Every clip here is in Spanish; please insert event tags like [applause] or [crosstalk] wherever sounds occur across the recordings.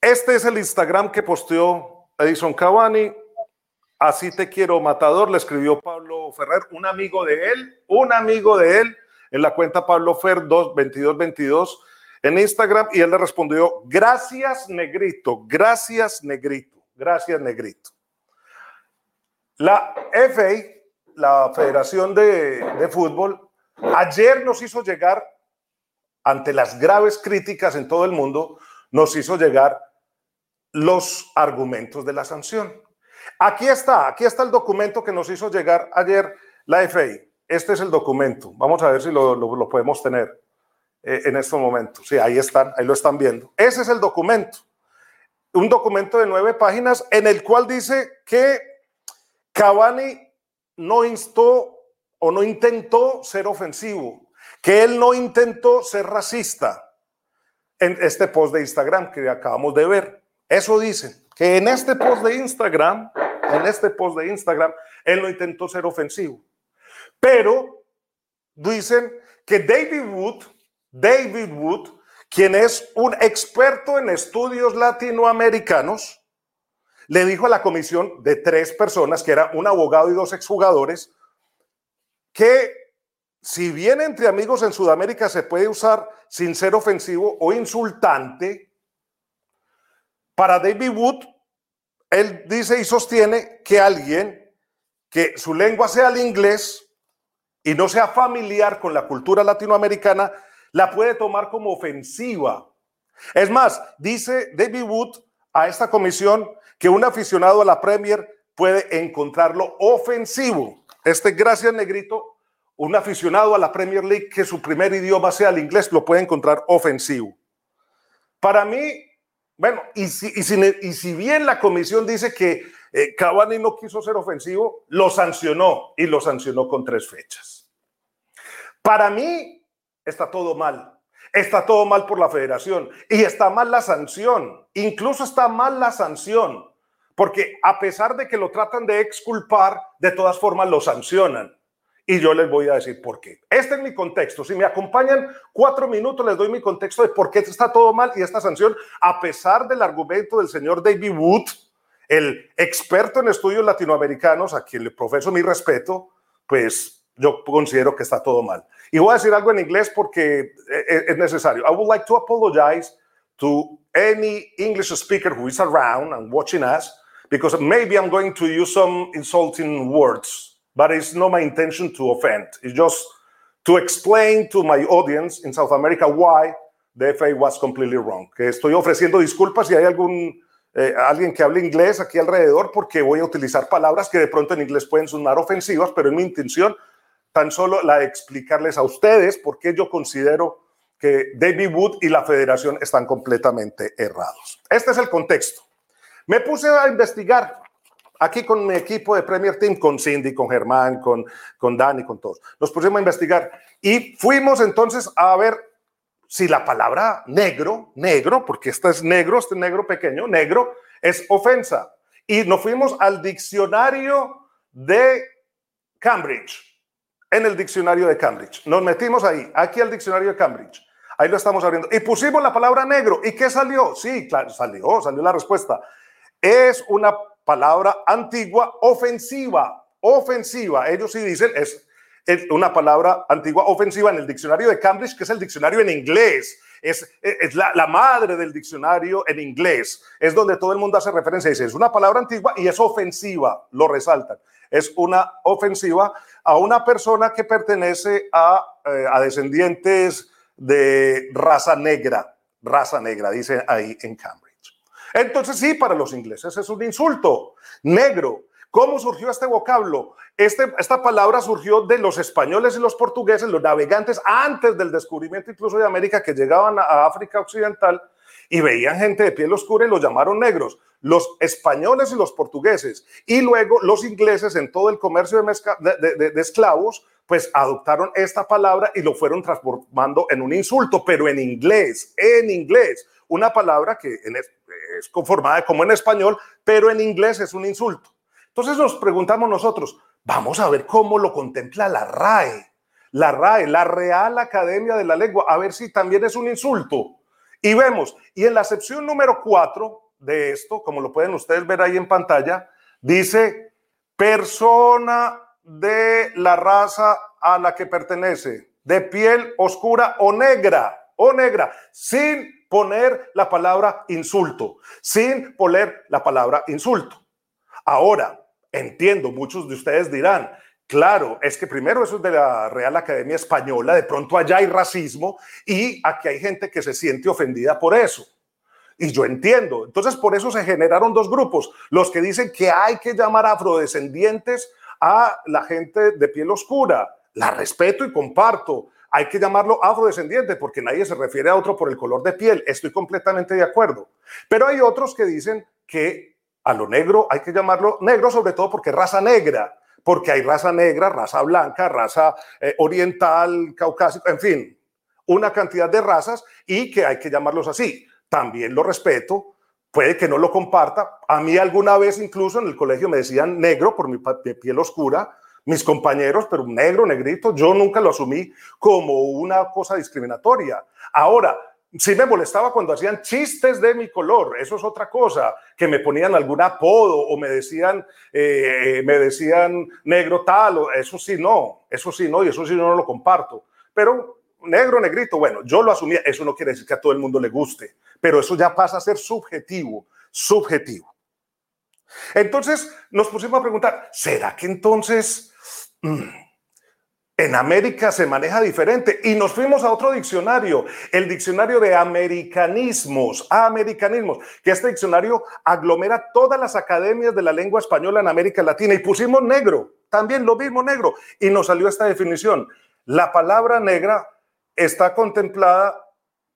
Este es el Instagram que posteó Edison Cavani. Así te quiero, matador, le escribió Pablo Ferrer, un amigo de él, un amigo de él, en la cuenta Pablo Fer 2222 en Instagram, y él le respondió, gracias, negrito, gracias, negrito, gracias, negrito. La FA, la Federación de, de Fútbol, ayer nos hizo llegar, ante las graves críticas en todo el mundo, nos hizo llegar los argumentos de la sanción. Aquí está, aquí está el documento que nos hizo llegar ayer la FAI. Este es el documento. Vamos a ver si lo, podemos tener eh, en este momento. Sí, ahí están, ahí lo están viendo. Ese es el documento. Un documento de nueve páginas en el cual dice que Cavani no instó o no intentó ser ofensivo, que él no intentó ser racista en este post de Instagram que acabamos de ver. Eso dicen, que en este post de Instagram, en este post de Instagram, él no intentó ser ofensivo. Pero dicen que David Wood, David Wood, quien es un experto en estudios latinoamericanos, le dijo a la comisión de tres personas, que era un abogado y dos exjugadores, que si bien entre amigos en Sudamérica se puede usar sin ser ofensivo o insultante, para David Wood, él dice y sostiene que alguien que su lengua sea el inglés y no sea familiar con la cultura latinoamericana, la puede tomar como ofensiva. Es más, dice David Wood a esta comisión que un aficionado a la Premier puede encontrarlo ofensivo. Este gracias negrito, un aficionado a la Premier League que su primer idioma sea el inglés, lo puede encontrar ofensivo. Para mí, bueno, y si, y si, bien la comisión dice que eh, Cavani no quiso ser ofensivo, lo sancionó y lo sancionó con tres fechas. Para mí está todo mal. Está todo mal por la federación y está mal la sanción. Incluso está mal la sanción, porque a pesar de que lo tratan de exculpar, de todas formas lo sancionan. Y yo les voy a decir por qué. Este es mi contexto. Si me acompañan cuatro minutos, les doy mi contexto de por qué está todo mal y esta sanción, a pesar del argumento del señor David Wood, el experto en estudios latinoamericanos, a quien le profeso mi respeto, pues yo considero que está todo mal. Y voy a decir algo en inglés porque eh, eh, es necesario. I would like to apologize to any English speaker who is around and watching us, because maybe I'm going to use some insulting words. But it's not my intention to offend. It's just to explain to my audience in South America why the FA was completely wrong. Que estoy ofreciendo disculpas si hay algún eh, alguien que hable inglés aquí alrededor porque voy a utilizar palabras que de pronto en inglés pueden sonar ofensivas, pero es mi intención tan solo la de explicarles a ustedes por qué yo considero que David Wood y la federación están completamente errados. Este es el contexto. Me puse a investigar Aquí con mi equipo de Premier Team, con Cindy, con Germán, con, con Dani, con todos. Nos pusimos a investigar y fuimos entonces a ver si la palabra negro, negro, porque este es negro, este negro pequeño, negro, es ofensa. Y nos fuimos al diccionario de Cambridge, en el diccionario de Cambridge. Nos metimos ahí, aquí al diccionario de Cambridge. Ahí lo estamos abriendo. Y pusimos la palabra negro. ¿Y qué salió? Sí, claro, salió, salió la respuesta. Es una palabra antigua ofensiva, ofensiva. Ellos sí dicen, es, una palabra antigua ofensiva en el diccionario de Cambridge, que es el diccionario en inglés. Es, es la, madre del diccionario en inglés. Es donde todo el mundo hace referencia. Dice, es una palabra antigua y es ofensiva, lo resaltan. Es una ofensiva a una persona que pertenece a, eh, a descendientes de raza negra, raza negra, dice ahí en Cambridge. Entonces sí, para los ingleses es un insulto. Negro. ¿Cómo surgió este vocablo? Este, esta palabra surgió de los españoles y los portugueses, los navegantes, antes del descubrimiento incluso de América, que llegaban a África Occidental y veían gente de piel oscura y los llamaron negros. Los españoles y los portugueses. Y luego los ingleses en todo el comercio de, de esclavos, pues adoptaron esta palabra y lo fueron transformando en un insulto, pero en inglés, en inglés. Una palabra que es conformada como en español, pero en inglés es un insulto. Entonces nos preguntamos nosotros, vamos a ver cómo lo contempla la RAE, la RAE, la Real Academia de la Lengua, a ver si también es un insulto. Y vemos, y en la sección número 4 de esto, como lo pueden ustedes ver ahí en pantalla, dice persona de la raza a la que pertenece, de piel oscura o negra, o negra, sin poner la palabra insulto, sin poner la palabra insulto. Ahora, entiendo, muchos de ustedes dirán, Claro, es que primero eso es de la Real Academia Española, de pronto allá hay racismo y aquí hay gente que se siente ofendida por eso. Y yo entiendo. Entonces, por eso se generaron dos grupos. Los que dicen que hay que llamar afrodescendientes a la gente de piel oscura. La respeto y comparto. Hay que llamarlo afrodescendiente porque nadie se refiere a otro por el color de piel. Estoy completamente de acuerdo. Pero hay otros que dicen que a lo negro hay que llamarlo negro, sobre todo porque raza negra porque hay raza negra, raza blanca, raza eh, oriental, caucásica, en fin, una cantidad de razas y que hay que llamarlos así. También lo respeto, puede que no lo comparta. A mí alguna vez incluso en el colegio me decían negro por mi piel oscura, mis compañeros, pero negro, negrito, yo nunca lo asumí como una cosa discriminatoria. Ahora, sí me molestaba cuando hacían chistes de mi color, eso es otra cosa, que me ponían algún apodo o me decían, eh, me decían negro tal, eso sí no, eso sí no, y eso sí no lo comparto. Pero negro, negrito, bueno, yo lo asumía, eso no quiere decir que a todo el mundo le guste, pero eso ya pasa a ser subjetivo, subjetivo. Entonces nos pusimos a preguntar, ¿será que entonces... Mm, en América se maneja diferente y nos fuimos a otro diccionario, el diccionario de americanismos, americanismos, que este diccionario aglomera todas las academias de la lengua española en América Latina y pusimos negro, también lo mismo negro, y nos salió esta definición. La palabra negra está contemplada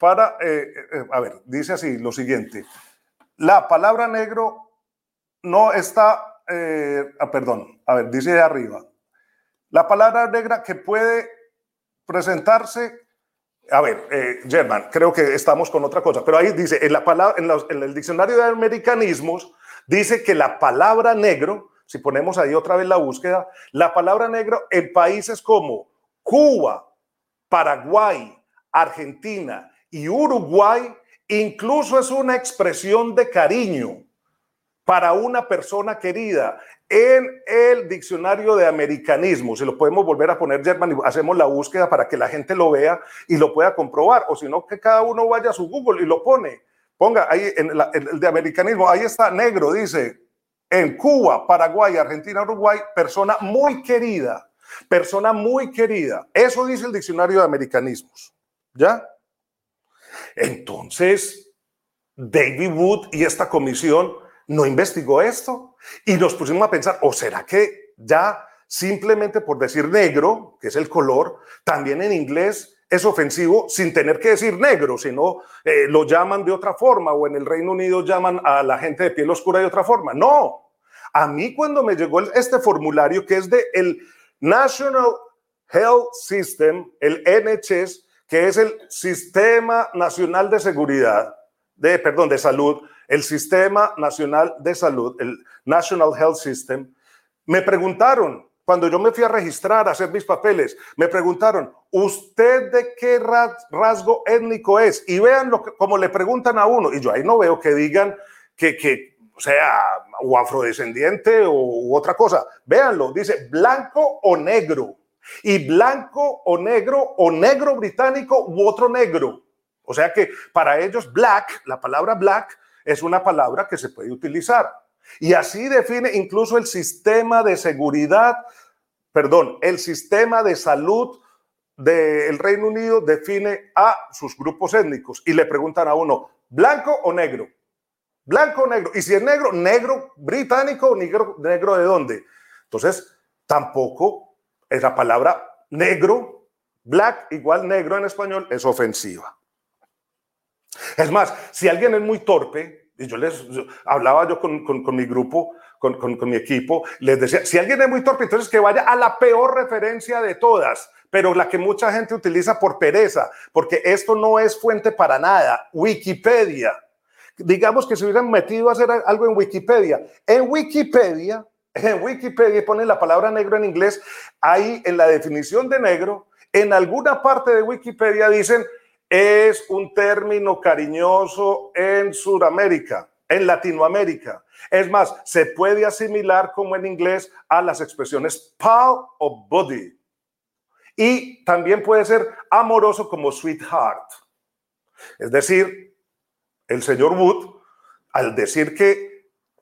para, eh, eh, a ver, dice así lo siguiente, la palabra negro no está, eh, ah, perdón, a ver, dice de arriba, la palabra negra que puede presentarse, a ver, eh, German, creo que estamos con otra cosa, pero ahí dice, en, la palabra, en, el diccionario de americanismos, dice que la palabra negro, si ponemos ahí otra vez la búsqueda, la palabra negro en países como Cuba, Paraguay, Argentina y Uruguay, incluso es una expresión de cariño para una persona querida en el diccionario de americanismo. Si lo podemos volver a poner, German, hacemos la búsqueda para que la gente lo vea y lo pueda comprobar, o si no, que cada uno vaya a su Google y lo pone. Ponga ahí en, el de americanismo, ahí está negro, dice, en Cuba, Paraguay, Argentina, Uruguay, persona muy querida, persona muy querida. Eso dice el diccionario de americanismos. ¿Ya? Entonces, David Wood y esta comisión no investigó esto y nos pusimos a pensar, ¿o será que ya simplemente por decir negro, que es el color, también en inglés es ofensivo sin tener que decir negro, sino eh, lo llaman de otra forma o en el Reino Unido llaman a la gente de piel oscura de otra forma? No. A mí cuando me llegó este formulario que es de el National Health System, el NHS, que es el Sistema Nacional de Seguridad, de, perdón, de Salud, el Sistema Nacional de Salud, el National Health System, me preguntaron, cuando yo me fui a registrar, a hacer mis papeles, me preguntaron, ¿usted de qué rasgo étnico es? Y vean lo que, como le preguntan a uno, y yo ahí no veo que digan que, que sea, o afrodescendiente o otra cosa. Véanlo, dice blanco o negro. Y blanco o negro o negro británico u otro negro. O sea que para ellos black, la palabra black, es una palabra que se puede utilizar. Y así define incluso el sistema de seguridad, perdón, el sistema de salud del Reino Unido define a sus grupos étnicos y le preguntan a uno, ¿blanco o negro? Blanco o negro. Y si es negro, negro británico o negro, negro de dónde. Entonces, tampoco es la palabra negro, black igual negro en español, es ofensiva. Es más, si alguien es muy torpe, y yo les hablaba yo con, mi grupo, con, con, mi equipo, les decía, si alguien es muy torpe, entonces que vaya a la peor referencia de todas, pero la que mucha gente utiliza por pereza, porque esto no es fuente para nada, Wikipedia. Digamos que se hubieran metido a hacer algo en Wikipedia. En Wikipedia, en [laughs] Wikipedia ponen la palabra negro en inglés, ahí en la definición de negro, en alguna parte de Wikipedia dicen es un término cariñoso en Sudamérica, en Latinoamérica. Es más, se puede asimilar como en inglés a las expresiones pal o body. Y también puede ser amoroso como sweetheart. Es decir, el señor Wood, al decir que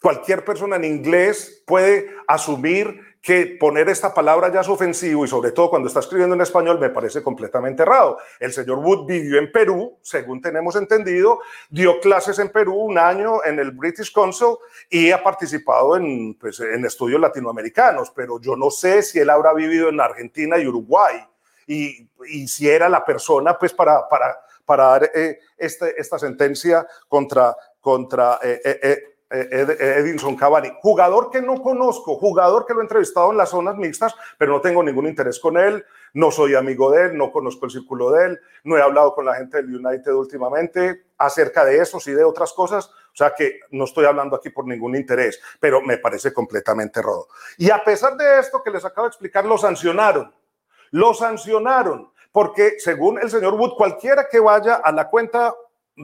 cualquier persona en inglés puede asumir que poner esta palabra ya es ofensivo y sobre todo cuando está escribiendo en español me parece completamente errado. El señor Wood vivió en Perú, según tenemos entendido, dio clases en Perú un año en el British Council y ha participado en, pues, en estudios latinoamericanos, pero yo no sé si él habrá vivido en Argentina y Uruguay y, y si era la persona pues para, para, para dar eh, este, esta sentencia contra, contra eh, eh, Edinson Cavani, jugador que no conozco, jugador que lo he entrevistado en las zonas mixtas, pero no tengo ningún interés con él, no soy amigo de él, no conozco el círculo de él, no he hablado con la gente del United últimamente acerca de eso y de otras cosas, o sea que no estoy hablando aquí por ningún interés, pero me parece completamente rodo. Y a pesar de esto que les acabo de explicar, lo sancionaron, lo sancionaron, porque según el señor Wood, cualquiera que vaya a la cuenta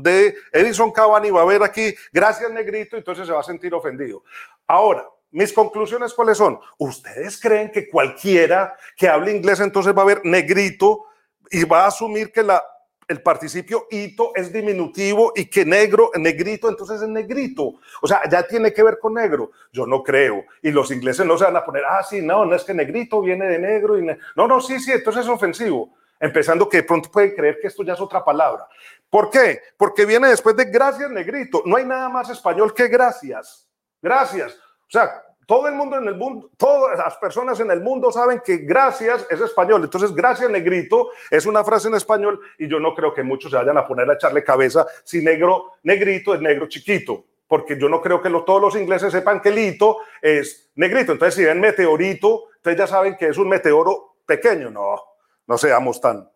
de Edison Cavani va a ver aquí, gracias negrito, entonces se va a sentir ofendido. Ahora, mis conclusiones cuáles son? ¿Ustedes creen que cualquiera que hable inglés entonces va a ver negrito y va a asumir que la, el participio hito es diminutivo y que negro, negrito, entonces es negrito? O sea, ya tiene que ver con negro. Yo no creo. Y los ingleses no se van a poner, ah, sí, no, no es que negrito viene de negro. Y no, no, sí, sí, entonces es ofensivo empezando que de pronto pueden creer que esto ya es otra palabra. ¿Por qué? Porque viene después de gracias, negrito. No hay nada más español que gracias. Gracias. O sea, todo el mundo en el mundo, todas las personas en el mundo saben que gracias es español. Entonces, gracias, negrito, es una frase en español y yo no creo que muchos se vayan a poner a echarle cabeza si negro, negrito es negro chiquito. Porque yo no creo que todos los ingleses sepan que lito es negrito. Entonces, si ven meteorito, ustedes ya saben que es un meteoro pequeño. No, no seamos tan,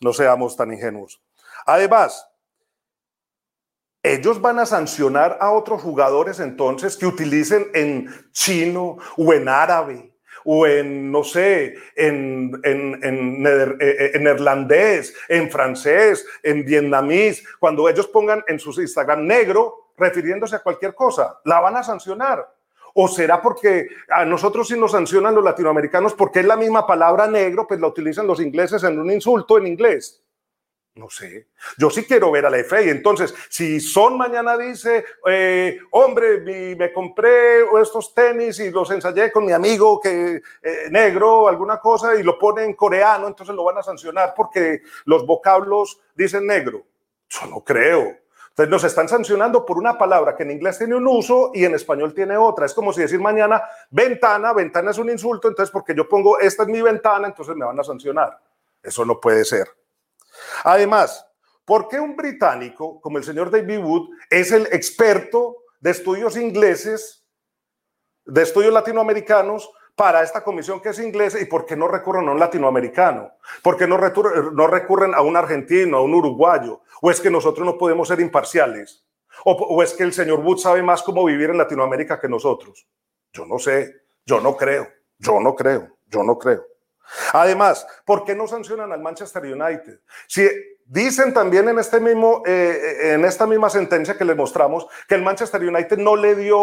no seamos tan ingenuos. Además, ellos van a sancionar a otros jugadores entonces que utilicen en chino o en árabe o en, no sé, en, en, en, eh, eh, en, neerlandés, en francés, en vietnamís, cuando ellos pongan en sus Instagram negro, refiriéndose a cualquier cosa, la van a sancionar. ¿O será porque a nosotros sí nos sancionan los latinoamericanos porque es la misma palabra negro, pues la utilizan los ingleses en un insulto en inglés? No sé. Yo sí quiero ver a la FA. Entonces, si Son mañana dice, eh, hombre, me compré estos tenis y los ensayé con mi amigo que eh, negro, alguna cosa, y lo pone en coreano, entonces lo van a sancionar porque los vocablos dicen negro. Yo no creo. Entonces nos están sancionando por una palabra que en inglés tiene un uso y en español tiene otra. Es como si decir mañana ventana, ventana es un insulto, entonces porque yo pongo esta es mi ventana, entonces me van a sancionar. Eso no puede ser. Además, ¿por qué un británico como el señor David Wood es el experto de estudios ingleses, de estudios latinoamericanos, para esta comisión que es inglesa y por qué no recurren a un latinoamericano? ¿Por qué no, recurren a un argentino, a un uruguayo? ¿O es que nosotros no podemos ser imparciales? ¿O, ¿O, es que el señor Wood sabe más cómo vivir en Latinoamérica que nosotros? Yo no sé, yo no creo, yo no creo, yo no creo. Además, ¿por qué no sancionan al Manchester United? Si dicen también en, este mismo, eh, en esta misma sentencia que les mostramos que el Manchester United no le dio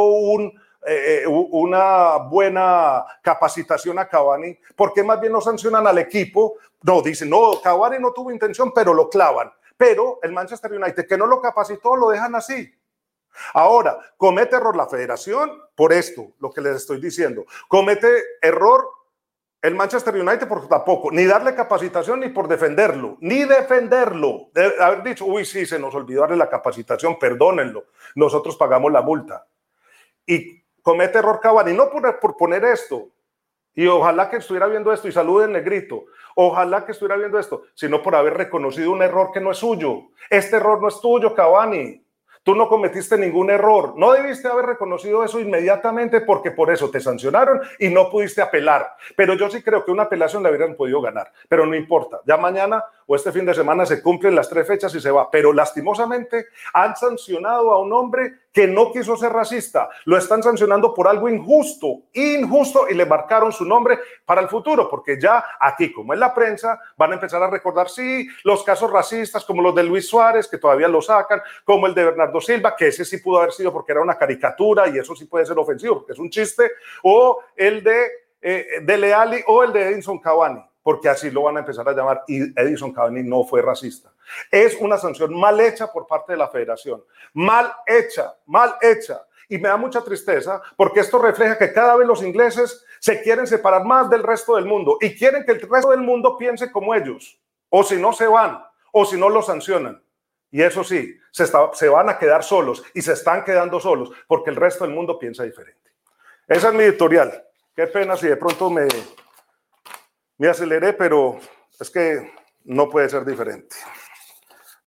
eh, eh, una buena capacitación a Cavani, ¿por qué más bien no sancionan al equipo? No, dicen, no, Cavani no tuvo intención, pero lo clavan. Pero el Manchester United, que no lo capacitó, lo dejan así. Ahora, comete error la federación por esto, lo que les estoy diciendo. Comete error el Manchester United por tampoco, ni darle capacitación ni por defenderlo, ni defenderlo. De haber dicho, uy, sí, se nos olvidó darle la capacitación, perdónenlo, nosotros pagamos la multa. Y comete error Cavani, no por, por poner esto, y ojalá que estuviera viendo esto y salude el negrito, ojalá que estuviera viendo esto, sino por haber reconocido un error que no es suyo. Este error no es tuyo, Cavani. Tú no cometiste ningún error. No debiste haber reconocido eso inmediatamente porque por eso te sancionaron y no pudiste apelar. Pero yo sí creo que una apelación la hubieran podido ganar. Pero no importa. Ya mañana o este fin de semana se cumplen las tres fechas y se va. Pero lastimosamente han sancionado a un hombre que no quiso ser racista. Lo están sancionando por algo injusto, injusto, y le marcaron su nombre para el futuro, porque ya aquí, como en la prensa, van a empezar a recordar, sí, los casos racistas como los de Luis Suárez, que todavía lo sacan, como el de Bernardo Silva, que ese sí pudo haber sido porque era una caricatura y eso sí puede ser ofensivo, porque es un chiste, o el de, eh, de Leali o el de Edinson Cavani porque así lo van a empezar a llamar, y Edison Cavani no fue racista. Es una sanción mal hecha por parte de la federación, mal hecha, mal hecha. Y me da mucha tristeza porque esto refleja que cada vez los ingleses se quieren separar más del resto del mundo y quieren que el resto del mundo piense como ellos, o si no se van, o si no lo sancionan. Y eso sí, se van a quedar solos y se están quedando solos porque el resto del mundo piensa diferente. Esa es mi editorial. Qué pena si de pronto me, me aceleré, pero es que no puede ser diferente.